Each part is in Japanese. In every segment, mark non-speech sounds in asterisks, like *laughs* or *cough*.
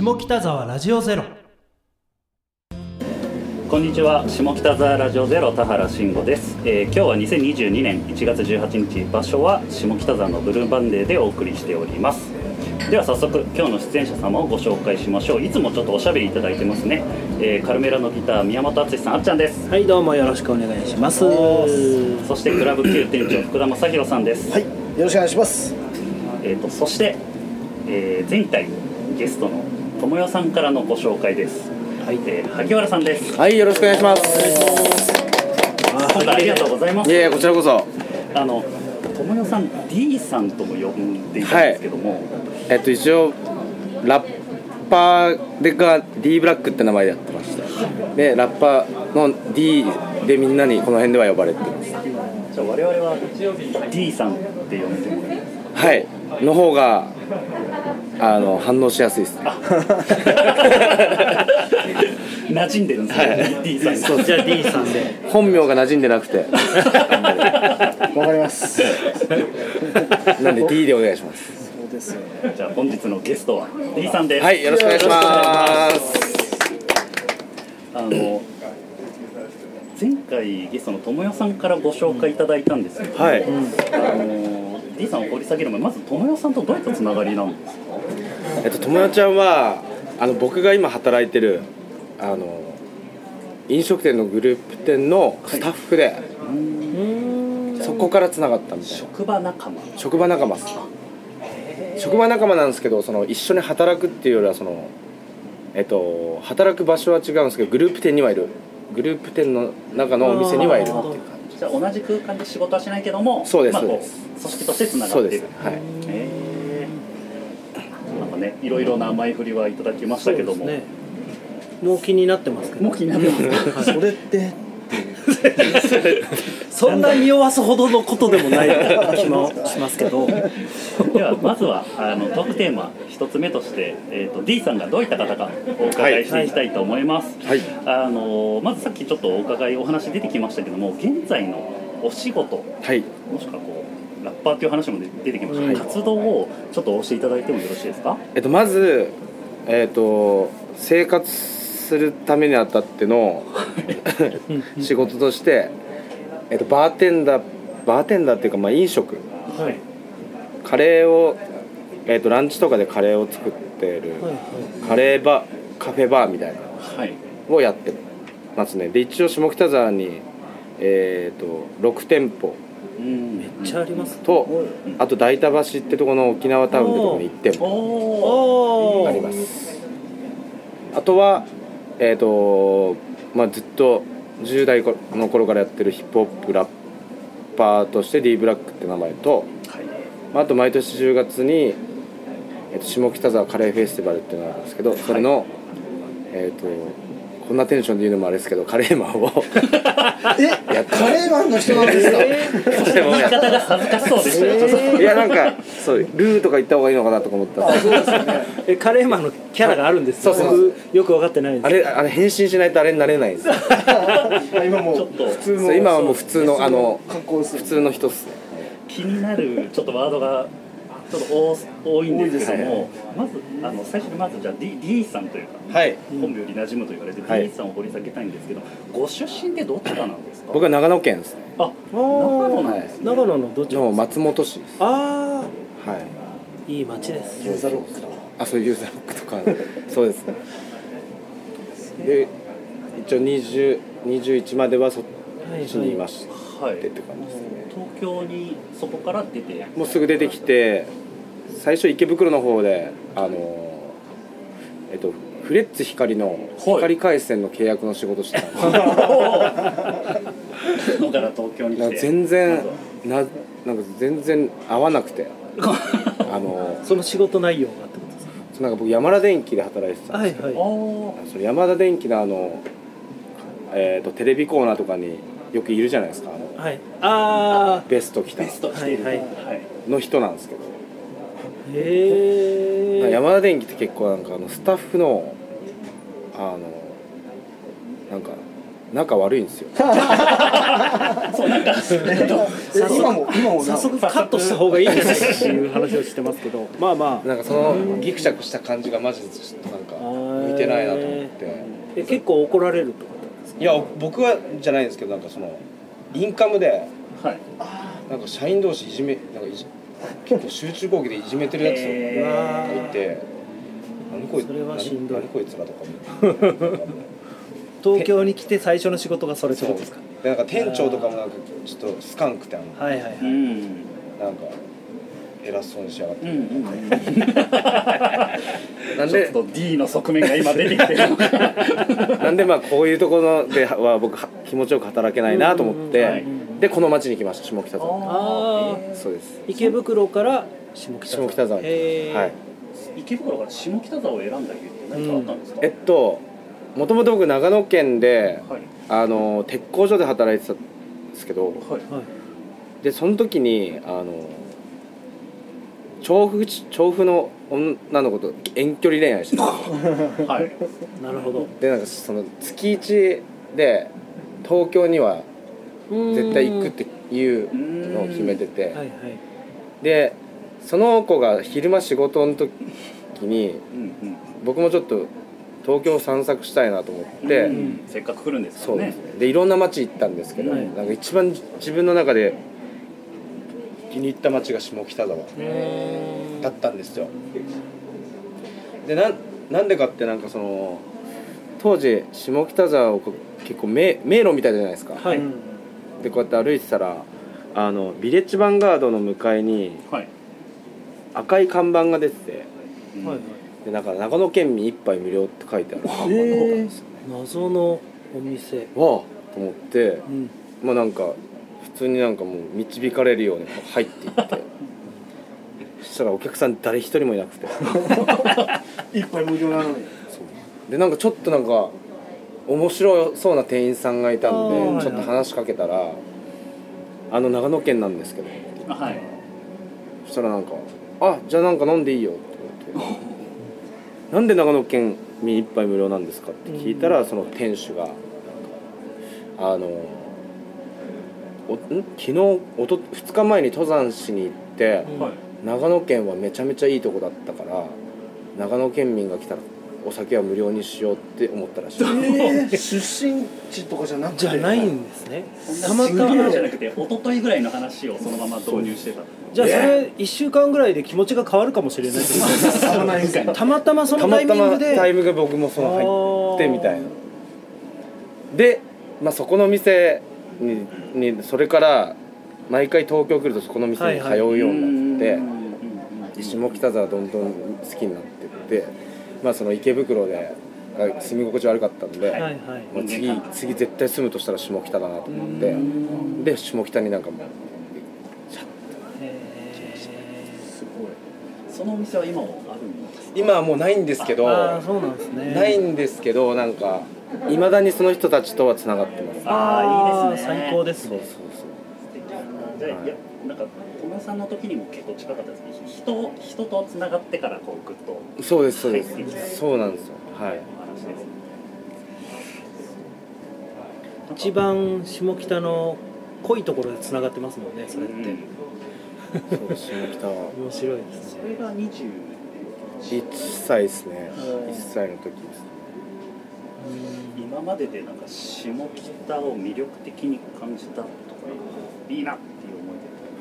下北沢ラジオゼロ。こんにちは。下北沢ラジオゼロ田原慎吾です、えー今日は2022年1月18日。場所は下北沢のブルーバンデーでお送りしております。では早速今日の出演者様をご紹介しましょう。いつもちょっとおしゃべりいただいてますね、えーカルメラのギター宮本敦さんあっちゃんです。はいどうもよろしくお願いします。そしてクラブ Q 店長福田正宏さんです、はい、よろしくお願いします。えー、とそして、えー前回ゲストの友よさんからのご紹介です、はいえー萩原さんですはい、よろしくお願いします。ありがとうございますいやこちらこそ。あの友よさん D さんとも呼んでいたんですけども、えっと、一応、ラッパーでが D ブラックって名前でやってました。で、ラッパーの D でみんなにこの辺では呼ばれてます。じゃあ我々は D さんって呼んでもいいですはい。の方が、あの、反応しやすいです。*laughs* 馴染んでるんですね、D さんがそちら D さんで本名が馴染んでなくて。*laughs* わかります。なんで D でお願いします。そうですよ。じゃあ本日のゲストは D さんです、はい、よろしくお願いします。あの前回ゲストの友よさんからご紹介いただいたんですけど、はい。あの D さんを掘り下げる前まず友よさんとどういったつながりなんですかえっと、友よちゃんはあの僕が今働いてるあの飲食店のグループ店のスタッフで、そこからつながったみたいな。職場仲間。職場仲間職場仲間なんですけどその一緒に働くっていうよりはそのえっと働く場所は違うんですけどグループ店にはいる。グループ店の中のお店にはいるっていう感じゃあ同じ空間で仕事はしないけどもそうですまあ、組織としてつながってる。ですはい。へー。なんかねいろいろな前振りはいただきましたけども、ね。もう気になってますけど。もう気になってますそれって。そ *laughs* んな匂わすほどのことでもない気もしますけど。ではまずはあのトークテーマ一つ目として、えー、と D さんがどういった方かお伺いしていきたいと思います、はい。あのまずさっきちょっとお伺いお話出てきましたけども現在のお仕事はい。もしくはこうラッパーという話も出てきました、はい。活動をちょっとお教えいただいてもよろしいですか？えっと、まず、えっと、生活するためにあたっての *laughs* 仕事として、えっと、バーテンダーバーテンダーっていうか、まあ、飲食。はい。カレーを、えっと、ランチとかでカレーを作ってる、カレーバーカフェバーみたいな。はい。のをやってますね。で一応下北沢に、えっと6店舗。うん。めっちゃありますとあと大田橋ってとこの沖縄タウンってとこに1店舗。あります。あとはえっ、とまあずっと10代の頃からやってるヒップホップラッパーとして D ブラックって名前と、はい。まあ、あと毎年10月に、えーと下北沢カレーフェスティバルっていうのがあるんですけどそれの、えっ、とこんなテンションで言うのもあれですけどカレーマンを。え、*laughs* やってカレーマンの人なんですか？言い方が恥ずかしそうでしたよ、いやなんかそうルーとか言った方がいいのかなとか思った。んですけどえカレーマンのキャラがあるんですよそうそう僕よく分かってないです。あれあれ変身しないとあれになれないんです。よ *laughs* 今も普通の。今はもう普通のあの普。通の人っすね。気になるちょっとワードがちょっと多多いんですけども、まずあの最初にまずじゃあ D, D さんというかはい。本名より馴染むと言われて、はい。D さんを掘り下げたいんですけどご出身でどちらなんですか？僕は長野県です。ねあ長野なんですね、長野のどちらの松本市です。あはい。あいい街です。ユーザロックだ。あそういうユーザーロックとか。*laughs* そうです。ねで一応20 21まではそっはいちにい。ましたはい。ってって感じですね。東京にそこから出てもうすぐ出てきて最初池袋の方であのえっとフレッツ光の光回線の契約の仕事してたんです。よそこから東京に来なんてか全然ななんか全然合わなくて。*laughs* あのその仕事内容がってことですか？なんか僕山田電機で働いてたんですけど、はいはい。おその山田電機のあの、えー、とテレビコーナーとかによくいるじゃないですか。あのはい。あベスト着た。ベストしている。はいはい。の人なんですけど、あへえ山田電機って結構なんかあのスタッフのあのなんか仲悪いんですよ。*laughs* 今も今もな早速カットした方がいいんじゃないかっていう話をしてますけど *laughs* まあまあ。なんかそのギクシャクした感じがマジでちょっとなんか向いてないなと思って。え結構怒られるってことなんですか？いや僕はじゃないんですけどなんかそのインカムではい。なんか社員同士いじめなんかいじ集中講義でいじめてるやつへがいて何こいつそれはしんどい。何何こいつらとかも。う東京に来て最初の仕事がそれってことですか？でなんか店長とかもなんかちょっとスカンクってあのはいはいはい、うんなんか偉そうにしやがって。うんうん *laughs* なんでちょっと D の側面が今出てきてる *laughs* なんでまあこういうところでは僕は気持ちよく働けないなと思って、はい。でこの町に来ました下北沢。ああそうです。池袋から下北沢。下北沢にへー。はい。池袋から下北沢を選んだ理由って何かあったんですか、えっともともと僕長野県ではい。あの鉄工所で働いてたんですけどはい。はい。でその時にあの調布地調布の女の子と遠距離恋愛してた。*laughs* はい。なるほど。でなんかその月1で東京には絶対行くっていうのを決めてて。はいはい。でその子が昼間仕事の時にうんうん。僕もちょっと東京を散策したいなと思って、うん。せっかく来るんですからね。そうですね。でいろんな街行ったんですけど、はい。なんか一番自分の中で気に入った街が下北沢。だったんですよ。でなんなんでかってなんかその当時下北沢を結構迷迷路みたいじゃないですか、はい。でこうやって歩いてたらあのビレッジヴァンガードの向かいにはい。赤い看板が出ててうんはいはい。でなんか長野県民一杯無料って書いてある。看板があったんですよ、謎のお店。わあと思って。うん。まあなんか普通になんかもう導かれるように入っていって。*laughs* そしたらお客さん誰一人もいなくて。*laughs* 一杯無料なのに。でなんかちょっとなんか面白そうな店員さんがいたんでちょっと話しかけたら「あの長野県なんですけど」あはい。そしたらなんか「あじゃあなんか飲んでいいよ」って言われて「なんで長野県民一杯無料なんですか?」って聞いたらその店主があのおん？昨日おと2日前に登山しに行ってうんはい。長野県はめちゃめちゃいいとこだったから長野県民が来たらお酒は無料にしようって思ったらしい。*laughs* えー、出身地とかじゃなくて。じゃない。んですねたたまたまじゃなくて一昨日ぐらいの話をそのまま導入してたじゃあそれ1週間ぐらいで気持ちが変わるかもしれない。たまたまそたのタイまたまミングでタイムが僕もその入ってみたいな。で、まあ、そこの店ににそれから毎回東京来るとそこの店に通うようになって、うんうんうん下北沢どんどん好きになってって、まあ、その池袋でが住み心地悪かったんで、はいはい。もう次次絶対住むとしたら下北だなと思ってで下北になんかもうすごい。そのお店は今もあるんですか？今はもうないんですけどそうなんですね。ないんですけどなんかいまだにその人たちとはつながってます。ああいいですね。最高ですね。そうそう素敵。じゃあいやなんか小室さんの時にも結構近かったですね。人人とつながってからこうグッとそうそうです。そうですそうなんですよ。はい。一番下北の濃いところでつながってますもんねそれって、うん。そう下北は。面白いですね。それが20 1歳ですね。うん1歳の時です今まででなんか下北を魅力的に感じたとかいいなっていう思い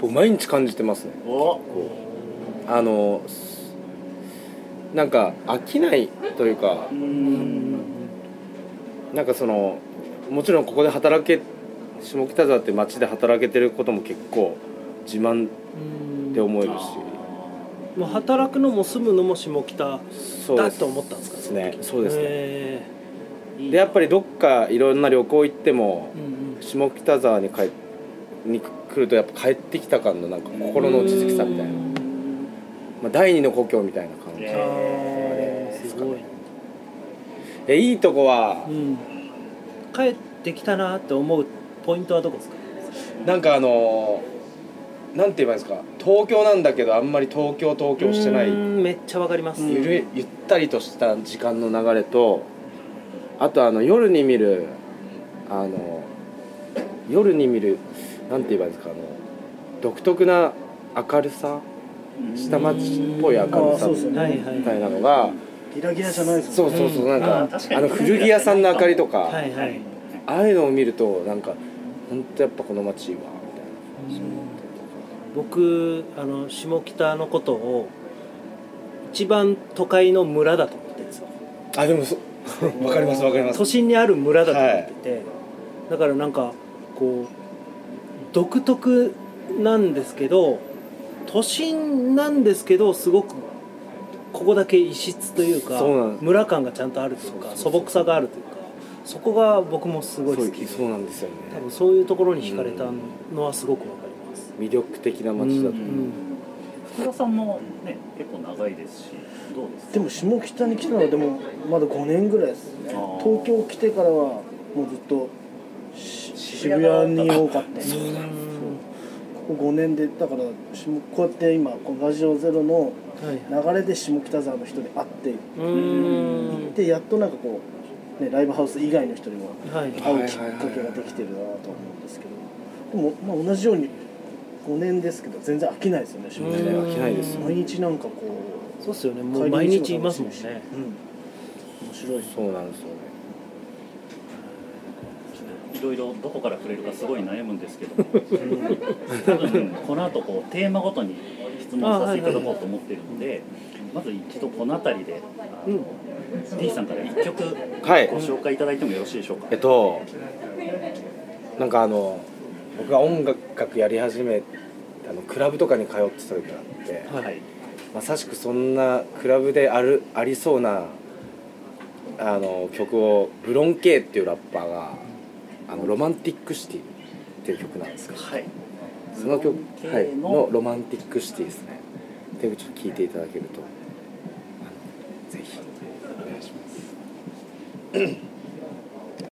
僕毎日感じてますね。でおあのなんか飽きないというかうん。なんかそのもちろんここで働け下北沢って街で働けてることも結構自慢って思えるしもう働くのも住むのも下北だと思ったんですかそうですね。へでやっぱりどっかいろんな旅行行ってもーうんうん。下北沢に帰に来るとやっぱ帰ってきた感のなんか心の落ち着きさみたいな、まあ、第二の故郷みたいな感じ、えすごい、えいいとこは？うん、帰ってきたなって思うポイントはどこですか？なんかあのなんて言えばいいんですか？東京なんだけどあんまり東京東京してない。めっちゃわかります、ゆるゆったりとした時間の流れとあとあの夜に見るあの夜に見るなんて言えばいいんですかあの独特な明るさ下町っぽい明るさみたいなのがギラギラじゃないですそうそうそうなんかあの古着屋さんの明かりとかはいはい。ああいうのを見るとなんか本当やっぱこの街いいわみたいな僕あの下北のことを一番都会の村だと思ってるんですよ。あでもそ *laughs* わかりますわかります。都心にある村だと思ってて、だからなんかこう独特なんですけど都心なんですけどすごくここだけ異質というか村感がちゃんとあるというか素朴さがあるというかそこが僕もすごい好きでそうそうなんですよね。多分そういうところに惹かれたのはすごくわかります。魅力的な街だと思う、うん。福田さんもね結構長いですしどうですか？でも下北に来たのはでもまだ5年ぐらいですね。東京来てからはもうずっとし渋谷に多かった。でここ5年でだから下こうやって今このラジオゼロのはい流れで下北沢の人に会ってうーん。でやっとなんかこう、ね、ライブハウス以外の人にもはい会うきっかけができてるなと思うんですけど。でも、まあ、同じように5年ですけど全然飽きないですよね下北うん飽きないですよ毎日なんかこうそうっすよね。もう毎日いますもんね。うん。面白い。そうなんですよね。いろいろどこから触れるかすごい悩むんですけど *laughs* 多分この後こうテーマごとに質問させていただこうと思ってるのでまず一度この辺りであの D さんから1曲はい。ご紹介いただいてもよろしいでしょうか？えっとなんかあの僕が音楽やり始めあのクラブとかに通ってた時があってはい。まさしくそんなクラブであるありそうなあの曲をブロンケイっていうラッパーが「あのロマンティックシティ」っていう曲なんですけどはい。その曲、ブロンケイはい、の？の「ロマンティックシティ」ですね。でちょっと聴いていただけるとぜひお願いします